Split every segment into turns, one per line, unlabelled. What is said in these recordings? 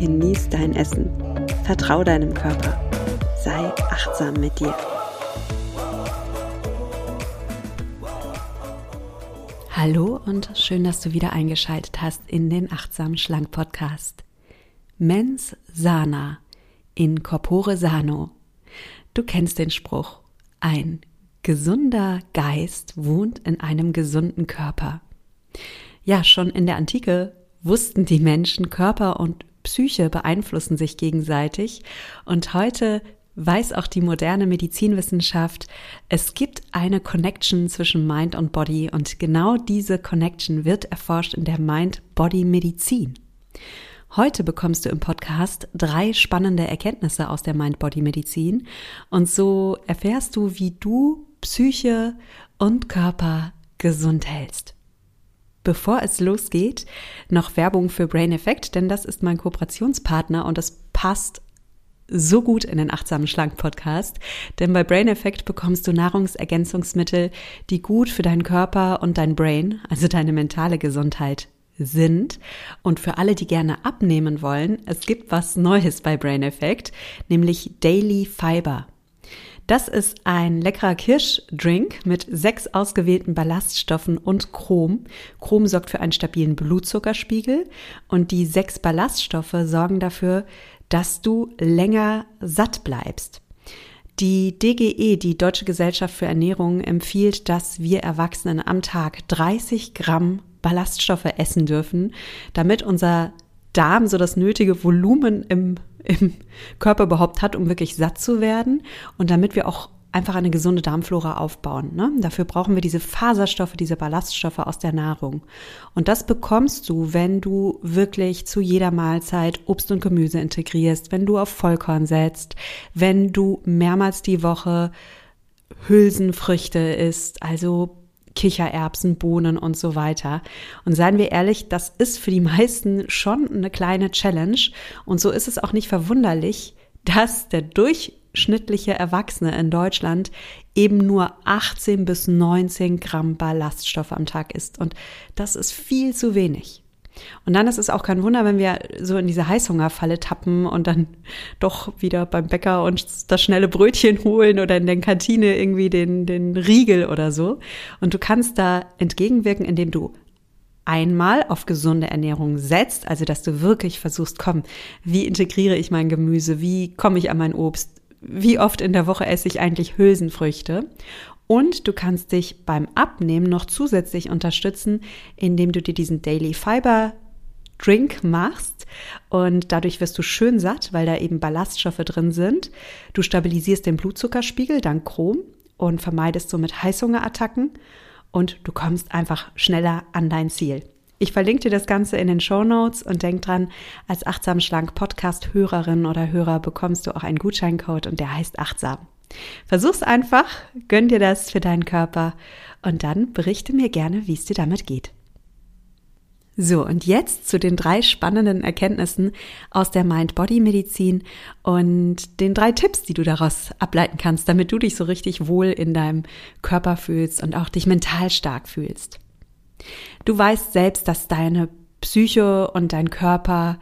genieß dein Essen. Vertrau deinem Körper. Sei achtsam mit dir. Hallo und schön, dass du wieder eingeschaltet hast in den Achtsam Schlank Podcast. Mens sana in corpore sano. Du kennst den Spruch. Ein gesunder Geist wohnt in einem gesunden Körper. Ja, schon in der Antike wussten die Menschen, Körper und Psyche beeinflussen sich gegenseitig und heute weiß auch die moderne Medizinwissenschaft, es gibt eine Connection zwischen Mind und Body und genau diese Connection wird erforscht in der Mind-Body-Medizin. Heute bekommst du im Podcast drei spannende Erkenntnisse aus der Mind-Body-Medizin und so erfährst du, wie du Psyche und Körper gesund hältst. Bevor es losgeht, noch Werbung für Brain Effect, denn das ist mein Kooperationspartner und das passt so gut in den achtsamen Schlank Podcast, denn bei Brain Effect bekommst du Nahrungsergänzungsmittel, die gut für deinen Körper und dein Brain, also deine mentale Gesundheit sind. Und für alle, die gerne abnehmen wollen, es gibt was Neues bei Brain Effect, nämlich Daily Fiber. Das ist ein leckerer Kirschdrink mit sechs ausgewählten Ballaststoffen und Chrom. Chrom sorgt für einen stabilen Blutzuckerspiegel und die sechs Ballaststoffe sorgen dafür, dass du länger satt bleibst. Die DGE, die Deutsche Gesellschaft für Ernährung, empfiehlt, dass wir Erwachsenen am Tag 30 Gramm Ballaststoffe essen dürfen, damit unser Darm so das nötige Volumen im im Körper überhaupt hat, um wirklich satt zu werden und damit wir auch einfach eine gesunde Darmflora aufbauen. Ne? Dafür brauchen wir diese Faserstoffe, diese Ballaststoffe aus der Nahrung. Und das bekommst du, wenn du wirklich zu jeder Mahlzeit Obst und Gemüse integrierst, wenn du auf Vollkorn setzt, wenn du mehrmals die Woche Hülsenfrüchte isst, also Kichererbsen, Bohnen und so weiter. Und seien wir ehrlich, das ist für die meisten schon eine kleine Challenge. Und so ist es auch nicht verwunderlich, dass der durchschnittliche Erwachsene in Deutschland eben nur 18 bis 19 Gramm Ballaststoffe am Tag isst. Und das ist viel zu wenig. Und dann ist es auch kein Wunder, wenn wir so in diese Heißhungerfalle tappen und dann doch wieder beim Bäcker uns das schnelle Brötchen holen oder in der Kantine irgendwie den, den Riegel oder so. Und du kannst da entgegenwirken, indem du einmal auf gesunde Ernährung setzt, also dass du wirklich versuchst, komm, wie integriere ich mein Gemüse, wie komme ich an mein Obst, wie oft in der Woche esse ich eigentlich Hülsenfrüchte und du kannst dich beim Abnehmen noch zusätzlich unterstützen, indem du dir diesen Daily Fiber Drink machst und dadurch wirst du schön satt, weil da eben Ballaststoffe drin sind. Du stabilisierst den Blutzuckerspiegel dank Chrom und vermeidest somit Heißhungerattacken und du kommst einfach schneller an dein Ziel. Ich verlinke dir das Ganze in den Show Notes und denk dran, als achtsam schlank Podcast Hörerin oder Hörer bekommst du auch einen Gutscheincode und der heißt achtsam. Versuch's einfach, gönn dir das für deinen Körper und dann berichte mir gerne, wie es dir damit geht. So, und jetzt zu den drei spannenden Erkenntnissen aus der Mind-Body-Medizin und den drei Tipps, die du daraus ableiten kannst, damit du dich so richtig wohl in deinem Körper fühlst und auch dich mental stark fühlst. Du weißt selbst, dass deine Psyche und dein Körper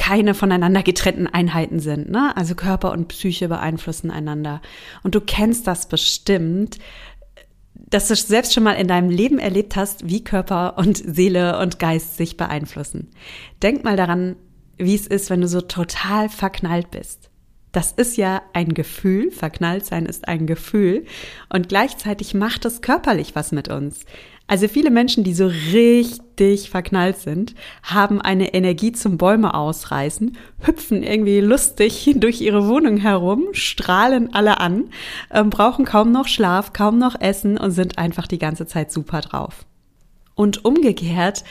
keine voneinander getrennten Einheiten sind. Ne? Also Körper und Psyche beeinflussen einander. Und du kennst das bestimmt, dass du selbst schon mal in deinem Leben erlebt hast, wie Körper und Seele und Geist sich beeinflussen. Denk mal daran, wie es ist, wenn du so total verknallt bist. Das ist ja ein Gefühl, verknallt sein ist ein Gefühl und gleichzeitig macht es körperlich was mit uns. Also viele Menschen, die so richtig verknallt sind, haben eine Energie zum Bäume ausreißen, hüpfen irgendwie lustig durch ihre Wohnung herum, strahlen alle an, äh, brauchen kaum noch Schlaf, kaum noch Essen und sind einfach die ganze Zeit super drauf. Und umgekehrt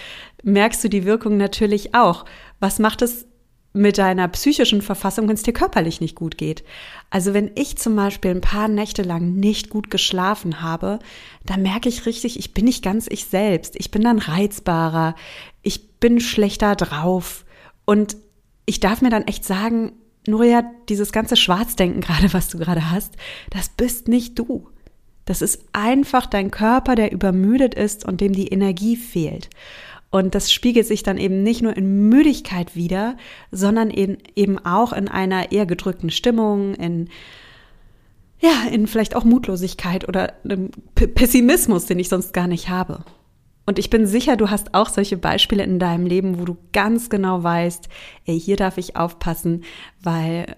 merkst du die Wirkung natürlich auch. Was macht es mit deiner psychischen Verfassung, wenn es dir körperlich nicht gut geht. Also wenn ich zum Beispiel ein paar Nächte lang nicht gut geschlafen habe, dann merke ich richtig, ich bin nicht ganz ich selbst. Ich bin dann reizbarer, ich bin schlechter drauf. Und ich darf mir dann echt sagen, Nuria, dieses ganze Schwarzdenken gerade, was du gerade hast, das bist nicht du. Das ist einfach dein Körper, der übermüdet ist und dem die Energie fehlt. Und das spiegelt sich dann eben nicht nur in Müdigkeit wieder, sondern eben, eben auch in einer eher gedrückten Stimmung, in, ja, in vielleicht auch Mutlosigkeit oder einem Pessimismus, den ich sonst gar nicht habe. Und ich bin sicher, du hast auch solche Beispiele in deinem Leben, wo du ganz genau weißt, ey, hier darf ich aufpassen, weil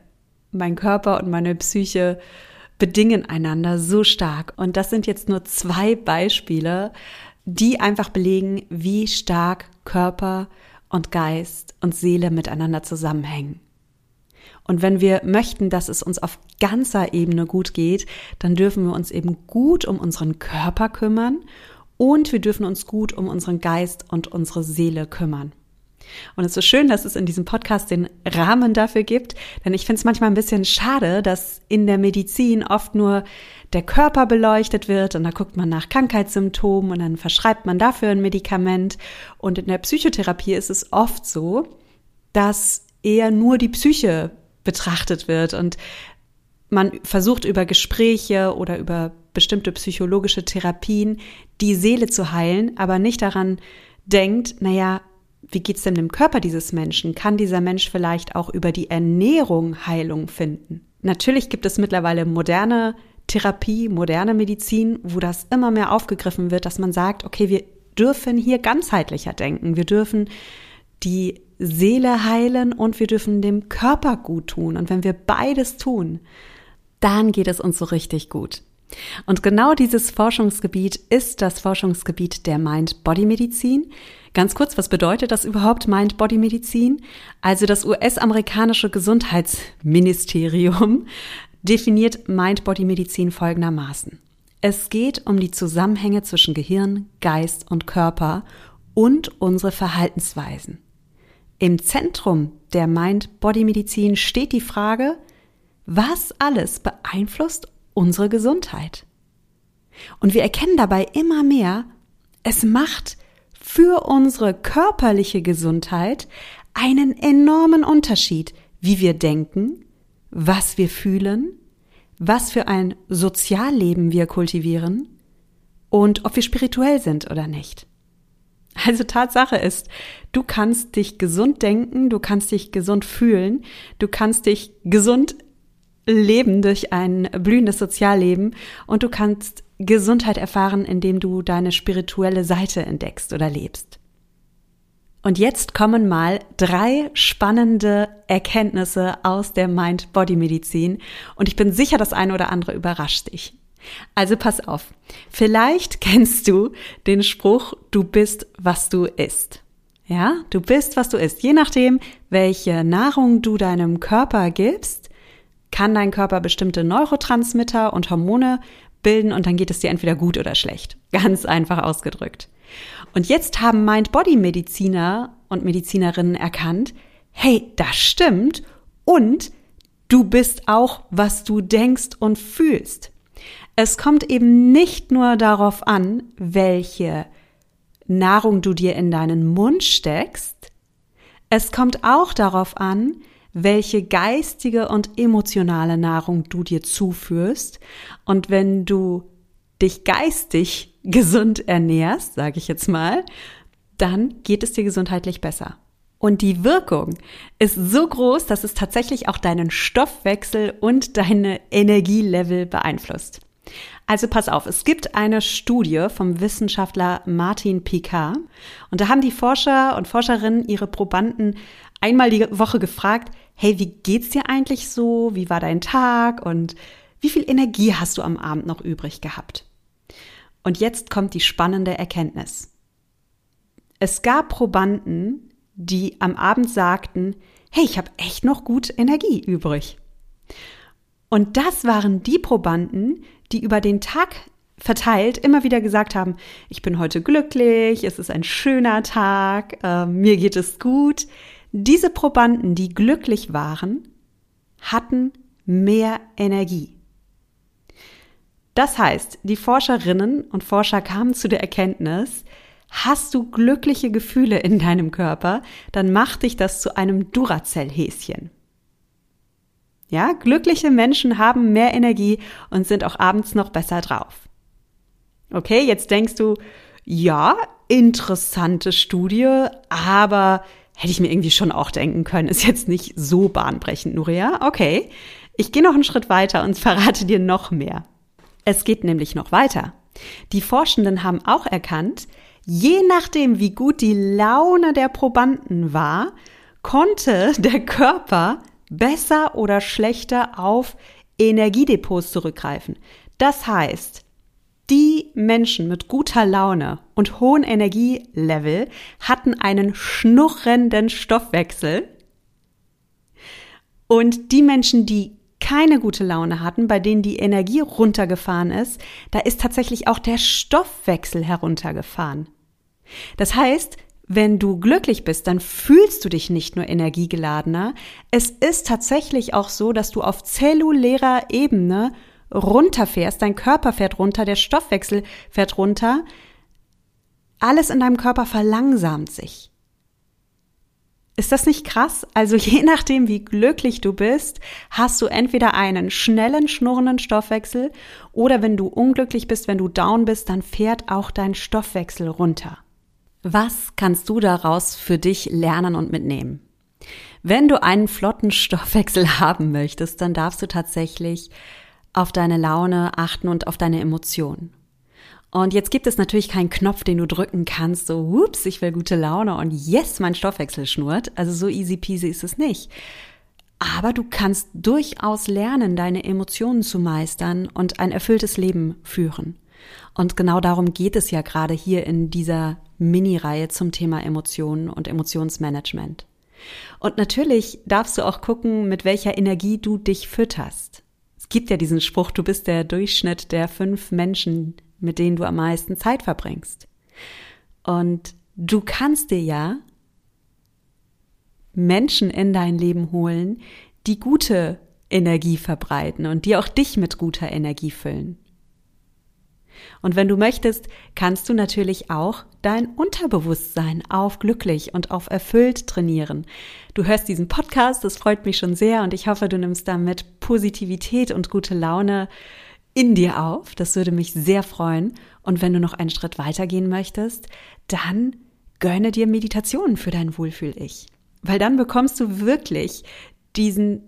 mein Körper und meine Psyche bedingen einander so stark. Und das sind jetzt nur zwei Beispiele, die einfach belegen, wie stark Körper und Geist und Seele miteinander zusammenhängen. Und wenn wir möchten, dass es uns auf ganzer Ebene gut geht, dann dürfen wir uns eben gut um unseren Körper kümmern und wir dürfen uns gut um unseren Geist und unsere Seele kümmern. Und es ist so schön, dass es in diesem Podcast den Rahmen dafür gibt, denn ich finde es manchmal ein bisschen schade, dass in der Medizin oft nur der Körper beleuchtet wird und da guckt man nach Krankheitssymptomen und dann verschreibt man dafür ein Medikament. Und in der Psychotherapie ist es oft so, dass eher nur die Psyche betrachtet wird und man versucht über Gespräche oder über bestimmte psychologische Therapien die Seele zu heilen, aber nicht daran denkt, naja, wie geht's denn dem Körper dieses Menschen? Kann dieser Mensch vielleicht auch über die Ernährung Heilung finden? Natürlich gibt es mittlerweile moderne Therapie, moderne Medizin, wo das immer mehr aufgegriffen wird, dass man sagt, okay, wir dürfen hier ganzheitlicher denken. Wir dürfen die Seele heilen und wir dürfen dem Körper gut tun. Und wenn wir beides tun, dann geht es uns so richtig gut. Und genau dieses Forschungsgebiet ist das Forschungsgebiet der Mind-Body-Medizin. Ganz kurz, was bedeutet das überhaupt Mind-Body-Medizin? Also das US-amerikanische Gesundheitsministerium definiert Mind-Body-Medizin folgendermaßen. Es geht um die Zusammenhänge zwischen Gehirn, Geist und Körper und unsere Verhaltensweisen. Im Zentrum der Mind-Body-Medizin steht die Frage, was alles beeinflusst unsere Gesundheit? Und wir erkennen dabei immer mehr, es macht für unsere körperliche Gesundheit einen enormen Unterschied, wie wir denken, was wir fühlen, was für ein Sozialleben wir kultivieren und ob wir spirituell sind oder nicht. Also Tatsache ist, du kannst dich gesund denken, du kannst dich gesund fühlen, du kannst dich gesund leben durch ein blühendes Sozialleben und du kannst Gesundheit erfahren, indem du deine spirituelle Seite entdeckst oder lebst. Und jetzt kommen mal drei spannende Erkenntnisse aus der Mind-Body-Medizin und ich bin sicher, das eine oder andere überrascht dich. Also pass auf. Vielleicht kennst du den Spruch, du bist, was du isst. Ja, du bist, was du isst. Je nachdem, welche Nahrung du deinem Körper gibst, kann dein Körper bestimmte Neurotransmitter und Hormone bilden und dann geht es dir entweder gut oder schlecht. Ganz einfach ausgedrückt. Und jetzt haben Mind-Body-Mediziner und Medizinerinnen erkannt, hey, das stimmt und du bist auch, was du denkst und fühlst. Es kommt eben nicht nur darauf an, welche Nahrung du dir in deinen Mund steckst, es kommt auch darauf an, welche geistige und emotionale Nahrung du dir zuführst. Und wenn du dich geistig gesund ernährst, sage ich jetzt mal, dann geht es dir gesundheitlich besser. Und die Wirkung ist so groß, dass es tatsächlich auch deinen Stoffwechsel und deine Energielevel beeinflusst. Also pass auf, es gibt eine Studie vom Wissenschaftler Martin Picard und da haben die Forscher und Forscherinnen ihre Probanden einmal die Woche gefragt, hey, wie geht's dir eigentlich so? Wie war dein Tag? Und wie viel Energie hast du am Abend noch übrig gehabt? Und jetzt kommt die spannende Erkenntnis. Es gab Probanden, die am Abend sagten, hey, ich habe echt noch gut Energie übrig. Und das waren die Probanden, die über den Tag verteilt immer wieder gesagt haben, ich bin heute glücklich, es ist ein schöner Tag, äh, mir geht es gut. Diese Probanden, die glücklich waren, hatten mehr Energie. Das heißt, die Forscherinnen und Forscher kamen zu der Erkenntnis, hast du glückliche Gefühle in deinem Körper, dann macht dich das zu einem Duracell-Häschen. Ja, glückliche Menschen haben mehr Energie und sind auch abends noch besser drauf. Okay, jetzt denkst du, ja, interessante Studie, aber hätte ich mir irgendwie schon auch denken können, ist jetzt nicht so bahnbrechend, Nuria. Okay, ich gehe noch einen Schritt weiter und verrate dir noch mehr. Es geht nämlich noch weiter. Die Forschenden haben auch erkannt, je nachdem, wie gut die Laune der Probanden war, konnte der Körper besser oder schlechter auf Energiedepots zurückgreifen. Das heißt, die Menschen mit guter Laune und hohen Energielevel hatten einen schnurrenden Stoffwechsel. Und die Menschen, die keine gute Laune hatten, bei denen die Energie runtergefahren ist, da ist tatsächlich auch der Stoffwechsel heruntergefahren. Das heißt, wenn du glücklich bist, dann fühlst du dich nicht nur energiegeladener. Es ist tatsächlich auch so, dass du auf zellulärer Ebene runterfährst, dein Körper fährt runter, der Stoffwechsel fährt runter. Alles in deinem Körper verlangsamt sich. Ist das nicht krass? Also je nachdem, wie glücklich du bist, hast du entweder einen schnellen, schnurrenden Stoffwechsel oder wenn du unglücklich bist, wenn du down bist, dann fährt auch dein Stoffwechsel runter. Was kannst du daraus für dich lernen und mitnehmen? Wenn du einen flotten Stoffwechsel haben möchtest, dann darfst du tatsächlich auf deine Laune achten und auf deine Emotionen. Und jetzt gibt es natürlich keinen Knopf, den du drücken kannst, so, whoops, ich will gute Laune und yes, mein Stoffwechsel schnurrt. Also so easy peasy ist es nicht. Aber du kannst durchaus lernen, deine Emotionen zu meistern und ein erfülltes Leben führen. Und genau darum geht es ja gerade hier in dieser Mini-Reihe zum Thema Emotionen und Emotionsmanagement. Und natürlich darfst du auch gucken, mit welcher Energie du dich fütterst. Es gibt ja diesen Spruch, du bist der Durchschnitt der fünf Menschen, mit denen du am meisten Zeit verbringst. Und du kannst dir ja Menschen in dein Leben holen, die gute Energie verbreiten und die auch dich mit guter Energie füllen. Und wenn du möchtest, kannst du natürlich auch dein Unterbewusstsein auf glücklich und auf erfüllt trainieren. Du hörst diesen Podcast, das freut mich schon sehr und ich hoffe, du nimmst damit Positivität und gute Laune in dir auf. Das würde mich sehr freuen. Und wenn du noch einen Schritt weitergehen möchtest, dann gönne dir Meditationen für dein Wohlfühl-Ich. Weil dann bekommst du wirklich diesen,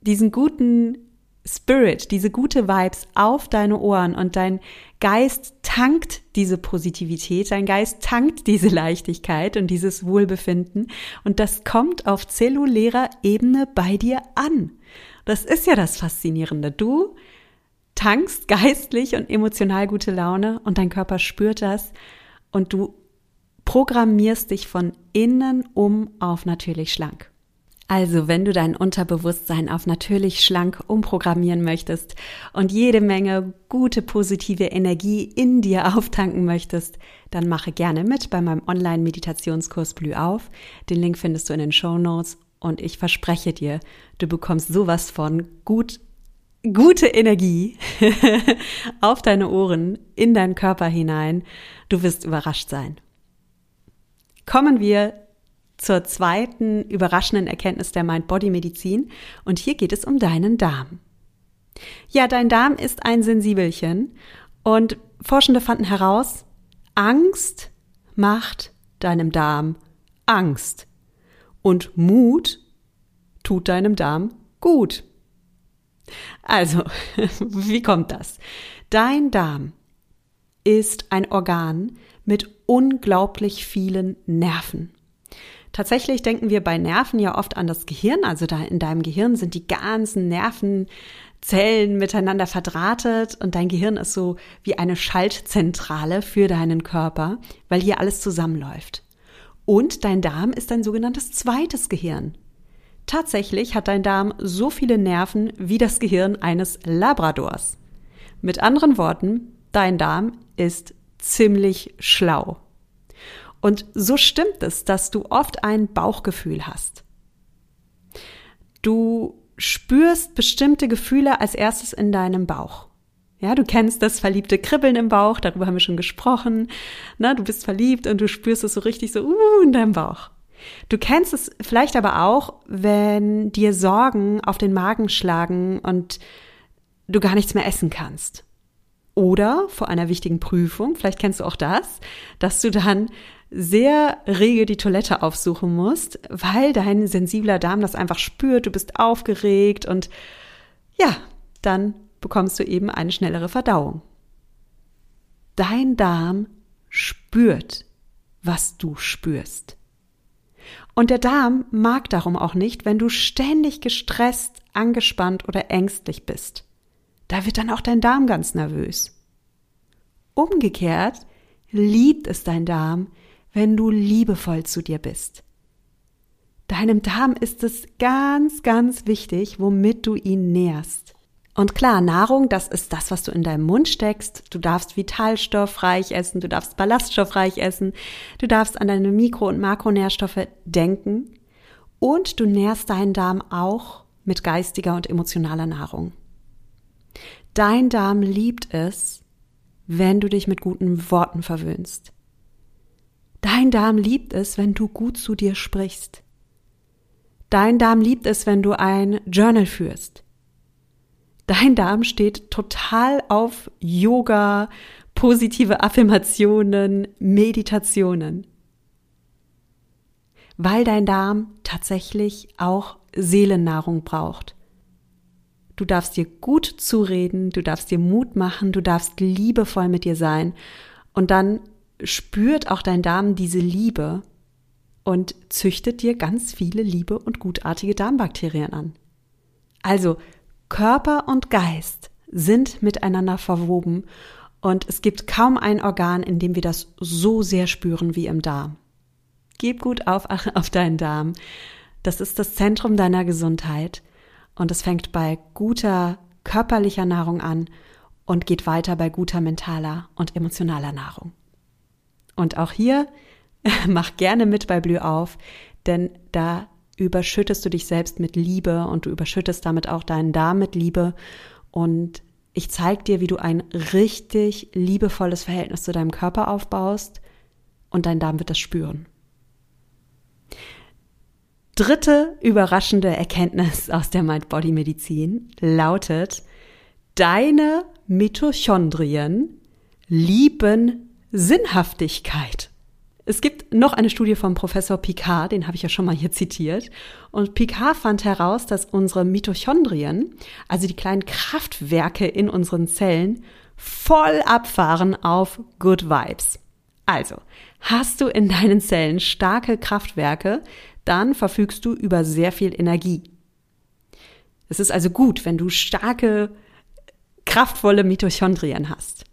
diesen guten Spirit, diese gute Vibes auf deine Ohren und dein Geist tankt diese Positivität, dein Geist tankt diese Leichtigkeit und dieses Wohlbefinden und das kommt auf zellulärer Ebene bei dir an. Das ist ja das Faszinierende. Du tankst geistlich und emotional gute Laune und dein Körper spürt das und du programmierst dich von innen um auf natürlich schlank. Also, wenn du dein Unterbewusstsein auf natürlich schlank umprogrammieren möchtest und jede Menge gute positive Energie in dir auftanken möchtest, dann mache gerne mit bei meinem Online-Meditationskurs Blüh auf. Den Link findest du in den Show Notes und ich verspreche dir, du bekommst sowas von gut gute Energie auf deine Ohren, in deinen Körper hinein. Du wirst überrascht sein. Kommen wir zur zweiten überraschenden Erkenntnis der Mind-Body-Medizin und hier geht es um deinen Darm. Ja, dein Darm ist ein Sensibelchen und Forschende fanden heraus, Angst macht deinem Darm Angst und Mut tut deinem Darm gut. Also, wie kommt das? Dein Darm ist ein Organ mit unglaublich vielen Nerven. Tatsächlich denken wir bei Nerven ja oft an das Gehirn, also da in deinem Gehirn sind die ganzen Nervenzellen miteinander verdrahtet und dein Gehirn ist so wie eine Schaltzentrale für deinen Körper, weil hier alles zusammenläuft. Und dein Darm ist ein sogenanntes zweites Gehirn. Tatsächlich hat dein Darm so viele Nerven wie das Gehirn eines Labradors. Mit anderen Worten, dein Darm ist ziemlich schlau. Und so stimmt es, dass du oft ein Bauchgefühl hast. Du spürst bestimmte Gefühle als erstes in deinem Bauch. Ja, du kennst das verliebte Kribbeln im Bauch, darüber haben wir schon gesprochen. Na, du bist verliebt und du spürst es so richtig so uh, in deinem Bauch. Du kennst es vielleicht aber auch, wenn dir Sorgen auf den Magen schlagen und du gar nichts mehr essen kannst. Oder vor einer wichtigen Prüfung, vielleicht kennst du auch das, dass du dann sehr rege die Toilette aufsuchen musst, weil dein sensibler Darm das einfach spürt, du bist aufgeregt und ja, dann bekommst du eben eine schnellere Verdauung. Dein Darm spürt, was du spürst. Und der Darm mag darum auch nicht, wenn du ständig gestresst, angespannt oder ängstlich bist. Da wird dann auch dein Darm ganz nervös. Umgekehrt liebt es dein Darm, wenn du liebevoll zu dir bist. Deinem Darm ist es ganz, ganz wichtig, womit du ihn nährst. Und klar, Nahrung, das ist das, was du in deinem Mund steckst. Du darfst vitalstoffreich essen, du darfst ballaststoffreich essen, du darfst an deine Mikro- und Makronährstoffe denken und du nährst deinen Darm auch mit geistiger und emotionaler Nahrung. Dein Darm liebt es, wenn du dich mit guten Worten verwöhnst. Dein Darm liebt es, wenn du gut zu dir sprichst. Dein Darm liebt es, wenn du ein Journal führst. Dein Darm steht total auf Yoga, positive Affirmationen, Meditationen. Weil dein Darm tatsächlich auch Seelennahrung braucht. Du darfst dir gut zureden, du darfst dir Mut machen, du darfst liebevoll mit dir sein und dann spürt auch dein Darm diese Liebe und züchtet dir ganz viele liebe und gutartige Darmbakterien an. Also Körper und Geist sind miteinander verwoben und es gibt kaum ein Organ, in dem wir das so sehr spüren wie im Darm. Gib gut auf, auf deinen Darm. Das ist das Zentrum deiner Gesundheit und es fängt bei guter körperlicher Nahrung an und geht weiter bei guter mentaler und emotionaler Nahrung. Und auch hier mach gerne mit bei Blüh auf, denn da überschüttest du dich selbst mit Liebe und du überschüttest damit auch deinen Darm mit Liebe und ich zeige dir, wie du ein richtig liebevolles Verhältnis zu deinem Körper aufbaust und dein Darm wird das spüren. Dritte überraschende Erkenntnis aus der Mind-Body-Medizin lautet, deine Mitochondrien lieben Sinnhaftigkeit. Es gibt noch eine Studie von Professor Picard, den habe ich ja schon mal hier zitiert. Und Picard fand heraus, dass unsere Mitochondrien, also die kleinen Kraftwerke in unseren Zellen, voll abfahren auf Good Vibes. Also, hast du in deinen Zellen starke Kraftwerke, dann verfügst du über sehr viel Energie. Es ist also gut, wenn du starke, kraftvolle Mitochondrien hast.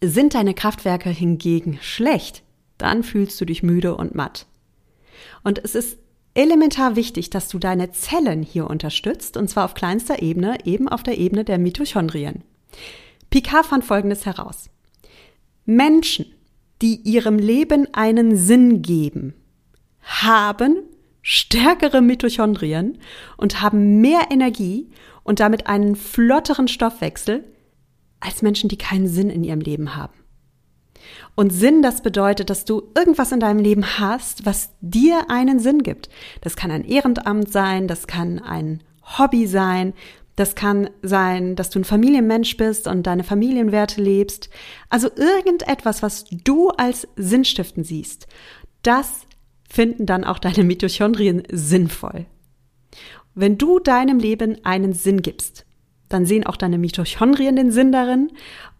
Sind deine Kraftwerke hingegen schlecht, dann fühlst du dich müde und matt. Und es ist elementar wichtig, dass du deine Zellen hier unterstützt, und zwar auf kleinster Ebene, eben auf der Ebene der Mitochondrien. Picard fand Folgendes heraus. Menschen, die ihrem Leben einen Sinn geben, haben stärkere Mitochondrien und haben mehr Energie und damit einen flotteren Stoffwechsel als Menschen, die keinen Sinn in ihrem Leben haben. Und Sinn, das bedeutet, dass du irgendwas in deinem Leben hast, was dir einen Sinn gibt. Das kann ein Ehrenamt sein, das kann ein Hobby sein, das kann sein, dass du ein Familienmensch bist und deine Familienwerte lebst. Also irgendetwas, was du als Sinnstiften siehst. Das finden dann auch deine Mitochondrien sinnvoll. Wenn du deinem Leben einen Sinn gibst, dann sehen auch deine Mitochondrien den Sinn darin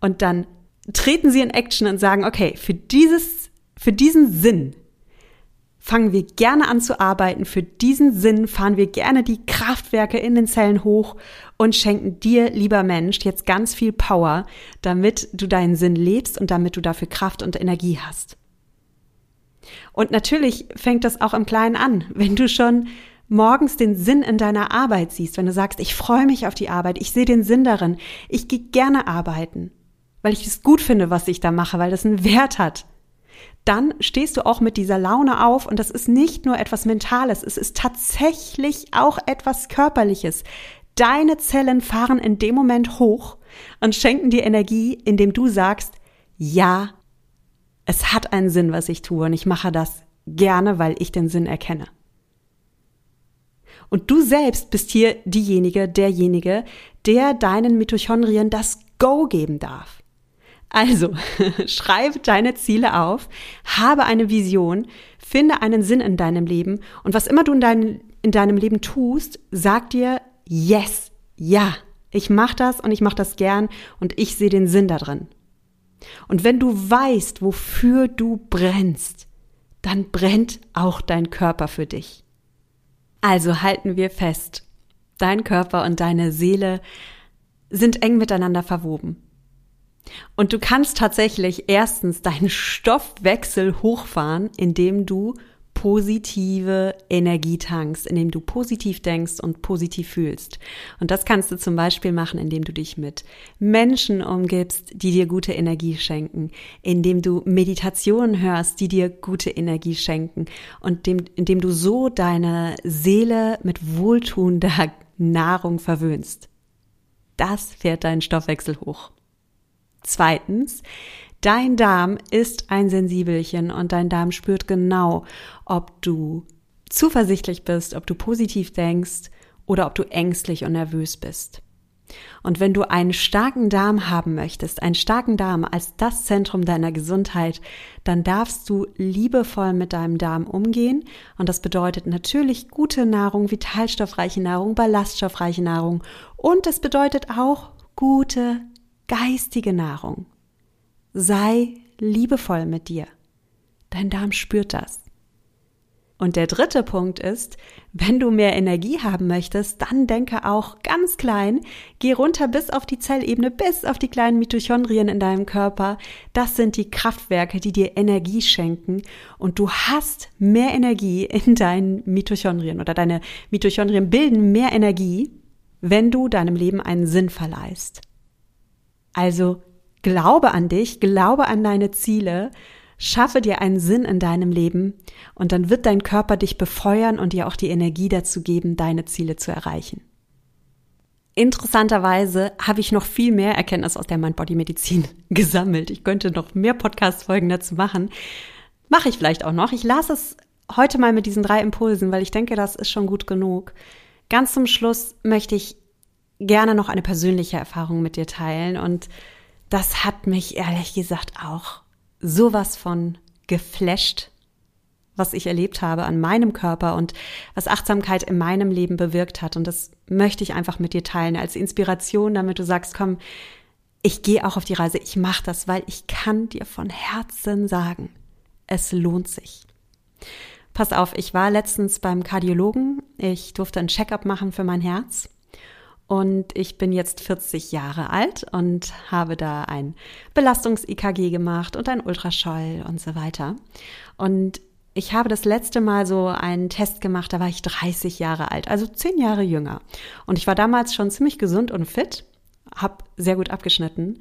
und dann treten sie in Action und sagen, okay, für dieses, für diesen Sinn fangen wir gerne an zu arbeiten. Für diesen Sinn fahren wir gerne die Kraftwerke in den Zellen hoch und schenken dir, lieber Mensch, jetzt ganz viel Power, damit du deinen Sinn lebst und damit du dafür Kraft und Energie hast. Und natürlich fängt das auch im Kleinen an. Wenn du schon morgens den Sinn in deiner Arbeit siehst, wenn du sagst, ich freue mich auf die Arbeit, ich sehe den Sinn darin, ich gehe gerne arbeiten, weil ich es gut finde, was ich da mache, weil das einen Wert hat, dann stehst du auch mit dieser Laune auf und das ist nicht nur etwas Mentales, es ist tatsächlich auch etwas Körperliches. Deine Zellen fahren in dem Moment hoch und schenken dir Energie, indem du sagst, ja, es hat einen Sinn, was ich tue und ich mache das gerne, weil ich den Sinn erkenne. Und du selbst bist hier diejenige, derjenige, der deinen Mitochondrien das Go geben darf. Also, schreib deine Ziele auf, habe eine Vision, finde einen Sinn in deinem Leben und was immer du in, dein, in deinem Leben tust, sag dir yes, ja, ich mache das und ich mache das gern und ich sehe den Sinn da drin. Und wenn du weißt, wofür du brennst, dann brennt auch dein Körper für dich. Also halten wir fest, dein Körper und deine Seele sind eng miteinander verwoben. Und du kannst tatsächlich erstens deinen Stoffwechsel hochfahren, indem du positive Energie tankst, indem du positiv denkst und positiv fühlst. Und das kannst du zum Beispiel machen, indem du dich mit Menschen umgibst, die dir gute Energie schenken, indem du Meditationen hörst, die dir gute Energie schenken und dem, indem du so deine Seele mit wohltuender Nahrung verwöhnst. Das fährt deinen Stoffwechsel hoch. Zweitens, Dein Darm ist ein Sensibelchen und dein Darm spürt genau, ob du zuversichtlich bist, ob du positiv denkst oder ob du ängstlich und nervös bist. Und wenn du einen starken Darm haben möchtest, einen starken Darm als das Zentrum deiner Gesundheit, dann darfst du liebevoll mit deinem Darm umgehen. Und das bedeutet natürlich gute Nahrung, vitalstoffreiche Nahrung, ballaststoffreiche Nahrung. Und es bedeutet auch gute geistige Nahrung. Sei liebevoll mit dir. Dein Darm spürt das. Und der dritte Punkt ist, wenn du mehr Energie haben möchtest, dann denke auch ganz klein, geh runter bis auf die Zellebene, bis auf die kleinen Mitochondrien in deinem Körper. Das sind die Kraftwerke, die dir Energie schenken und du hast mehr Energie in deinen Mitochondrien oder deine Mitochondrien bilden mehr Energie, wenn du deinem Leben einen Sinn verleihst. Also Glaube an dich, glaube an deine Ziele, schaffe dir einen Sinn in deinem Leben und dann wird dein Körper dich befeuern und dir auch die Energie dazu geben, deine Ziele zu erreichen. Interessanterweise habe ich noch viel mehr Erkenntnis aus der Mind-Body-Medizin gesammelt. Ich könnte noch mehr Podcast-Folgen dazu machen. Mache ich vielleicht auch noch. Ich lasse es heute mal mit diesen drei Impulsen, weil ich denke, das ist schon gut genug. Ganz zum Schluss möchte ich gerne noch eine persönliche Erfahrung mit dir teilen und das hat mich ehrlich gesagt auch sowas von geflasht, was ich erlebt habe an meinem Körper und was Achtsamkeit in meinem Leben bewirkt hat. Und das möchte ich einfach mit dir teilen als Inspiration, damit du sagst, komm, ich gehe auch auf die Reise, ich mache das, weil ich kann dir von Herzen sagen, es lohnt sich. Pass auf, ich war letztens beim Kardiologen, ich durfte ein Checkup machen für mein Herz und ich bin jetzt 40 Jahre alt und habe da ein Belastungs-EKG gemacht und ein Ultraschall und so weiter. Und ich habe das letzte Mal so einen Test gemacht, da war ich 30 Jahre alt, also 10 Jahre jünger. Und ich war damals schon ziemlich gesund und fit, habe sehr gut abgeschnitten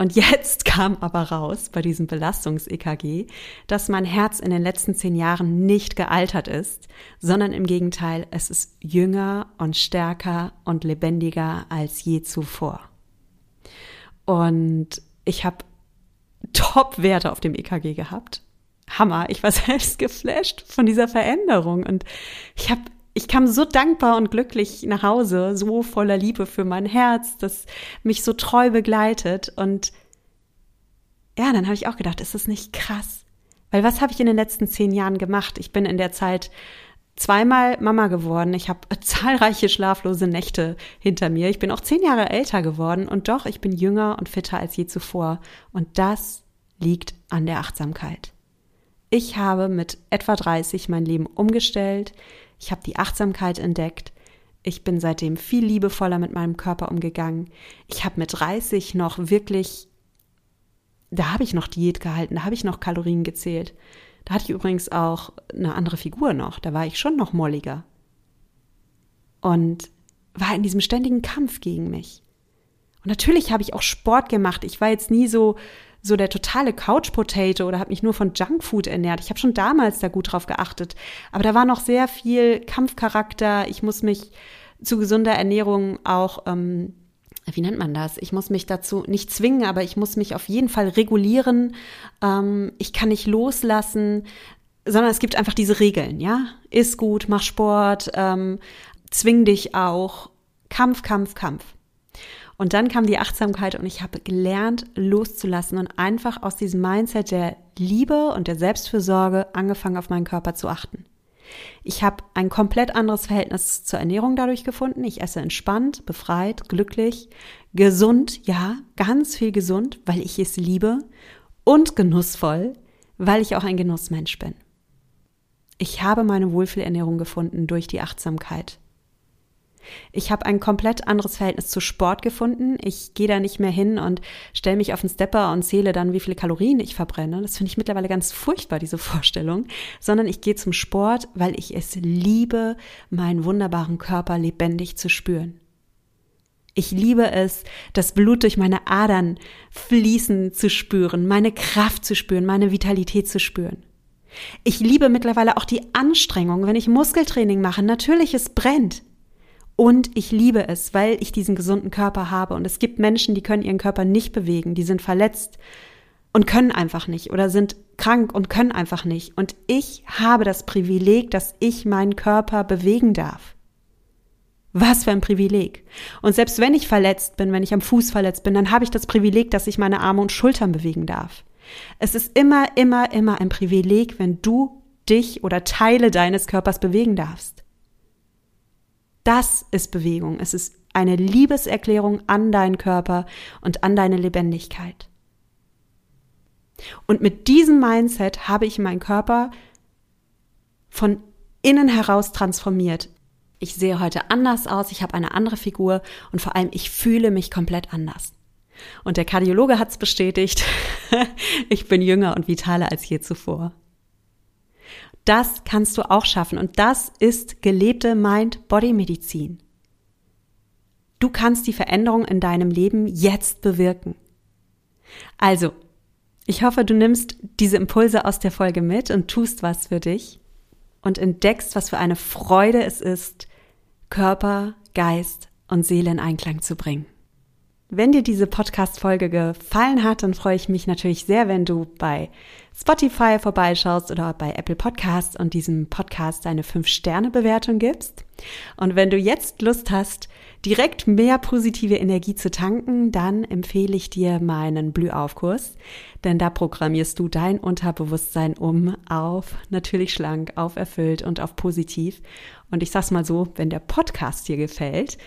und jetzt kam aber raus bei diesem Belastungs-EKG, dass mein Herz in den letzten zehn Jahren nicht gealtert ist, sondern im Gegenteil, es ist jünger und stärker und lebendiger als je zuvor. Und ich habe Top-Werte auf dem EKG gehabt. Hammer, ich war selbst geflasht von dieser Veränderung und ich habe ich kam so dankbar und glücklich nach Hause, so voller Liebe für mein Herz, das mich so treu begleitet. Und ja, dann habe ich auch gedacht, ist das nicht krass? Weil was habe ich in den letzten zehn Jahren gemacht? Ich bin in der Zeit zweimal Mama geworden. Ich habe zahlreiche schlaflose Nächte hinter mir. Ich bin auch zehn Jahre älter geworden und doch, ich bin jünger und fitter als je zuvor. Und das liegt an der Achtsamkeit. Ich habe mit etwa 30 mein Leben umgestellt. Ich habe die Achtsamkeit entdeckt. Ich bin seitdem viel liebevoller mit meinem Körper umgegangen. Ich habe mit 30 noch wirklich, da habe ich noch Diät gehalten, da habe ich noch Kalorien gezählt. Da hatte ich übrigens auch eine andere Figur noch, da war ich schon noch molliger. Und war in diesem ständigen Kampf gegen mich. Und natürlich habe ich auch Sport gemacht. Ich war jetzt nie so so der totale Couch Potato oder habe mich nur von Junkfood ernährt. Ich habe schon damals da gut drauf geachtet, aber da war noch sehr viel Kampfcharakter. Ich muss mich zu gesunder Ernährung auch ähm, wie nennt man das? Ich muss mich dazu nicht zwingen, aber ich muss mich auf jeden Fall regulieren. Ähm, ich kann nicht loslassen, sondern es gibt einfach diese Regeln, ja? Iss gut, mach Sport, ähm, zwing dich auch. Kampf, Kampf, Kampf. Und dann kam die Achtsamkeit und ich habe gelernt, loszulassen und einfach aus diesem Mindset der Liebe und der Selbstfürsorge angefangen, auf meinen Körper zu achten. Ich habe ein komplett anderes Verhältnis zur Ernährung dadurch gefunden. Ich esse entspannt, befreit, glücklich, gesund, ja, ganz viel gesund, weil ich es liebe und genussvoll, weil ich auch ein Genussmensch bin. Ich habe meine Wohlfühlernährung gefunden durch die Achtsamkeit. Ich habe ein komplett anderes Verhältnis zu Sport gefunden. Ich gehe da nicht mehr hin und stelle mich auf den Stepper und zähle dann, wie viele Kalorien ich verbrenne. Das finde ich mittlerweile ganz furchtbar, diese Vorstellung. Sondern ich gehe zum Sport, weil ich es liebe, meinen wunderbaren Körper lebendig zu spüren. Ich liebe es, das Blut durch meine Adern fließen zu spüren, meine Kraft zu spüren, meine Vitalität zu spüren. Ich liebe mittlerweile auch die Anstrengung, wenn ich Muskeltraining mache. Natürlich, es brennt. Und ich liebe es, weil ich diesen gesunden Körper habe. Und es gibt Menschen, die können ihren Körper nicht bewegen, die sind verletzt und können einfach nicht oder sind krank und können einfach nicht. Und ich habe das Privileg, dass ich meinen Körper bewegen darf. Was für ein Privileg. Und selbst wenn ich verletzt bin, wenn ich am Fuß verletzt bin, dann habe ich das Privileg, dass ich meine Arme und Schultern bewegen darf. Es ist immer, immer, immer ein Privileg, wenn du dich oder Teile deines Körpers bewegen darfst. Das ist Bewegung. Es ist eine Liebeserklärung an deinen Körper und an deine Lebendigkeit. Und mit diesem Mindset habe ich meinen Körper von innen heraus transformiert. Ich sehe heute anders aus, ich habe eine andere Figur und vor allem ich fühle mich komplett anders. Und der Kardiologe hat es bestätigt, ich bin jünger und vitaler als je zuvor. Das kannst du auch schaffen und das ist gelebte Mind-Body-Medizin. Du kannst die Veränderung in deinem Leben jetzt bewirken. Also, ich hoffe, du nimmst diese Impulse aus der Folge mit und tust was für dich und entdeckst, was für eine Freude es ist, Körper, Geist und Seele in Einklang zu bringen. Wenn dir diese Podcast-Folge gefallen hat, dann freue ich mich natürlich sehr, wenn du bei Spotify vorbeischaust oder bei Apple Podcasts und diesem Podcast eine 5-Sterne-Bewertung gibst. Und wenn du jetzt Lust hast, direkt mehr positive Energie zu tanken, dann empfehle ich dir meinen Blühaufkurs, denn da programmierst du dein Unterbewusstsein um auf natürlich schlank, auf erfüllt und auf positiv. Und ich sag's mal so, wenn der Podcast dir gefällt,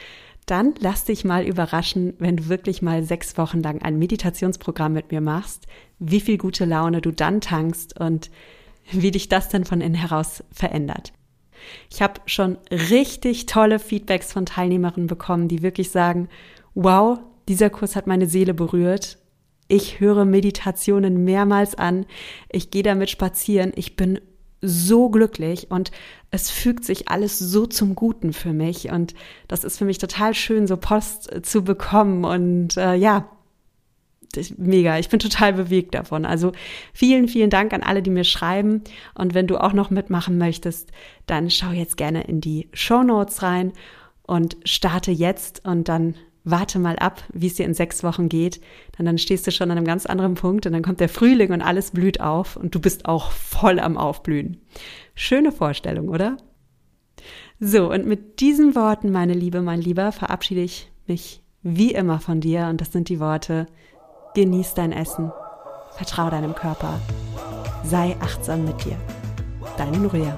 dann lass dich mal überraschen, wenn du wirklich mal sechs Wochen lang ein Meditationsprogramm mit mir machst, wie viel gute Laune du dann tankst und wie dich das dann von innen heraus verändert. Ich habe schon richtig tolle Feedbacks von Teilnehmerinnen bekommen, die wirklich sagen, wow, dieser Kurs hat meine Seele berührt. Ich höre Meditationen mehrmals an. Ich gehe damit spazieren. Ich bin so glücklich und es fügt sich alles so zum Guten für mich und das ist für mich total schön, so Post zu bekommen und äh, ja, mega. Ich bin total bewegt davon. Also vielen, vielen Dank an alle, die mir schreiben. Und wenn du auch noch mitmachen möchtest, dann schau jetzt gerne in die Show Notes rein und starte jetzt und dann warte mal ab, wie es dir in sechs Wochen geht. Dann, dann stehst du schon an einem ganz anderen Punkt und dann kommt der Frühling und alles blüht auf und du bist auch voll am Aufblühen. Schöne Vorstellung, oder? So, und mit diesen Worten, meine Liebe, mein Lieber, verabschiede ich mich wie immer von dir und das sind die Worte, genieß dein Essen, vertrau deinem Körper, sei achtsam mit dir. Deine Nuria.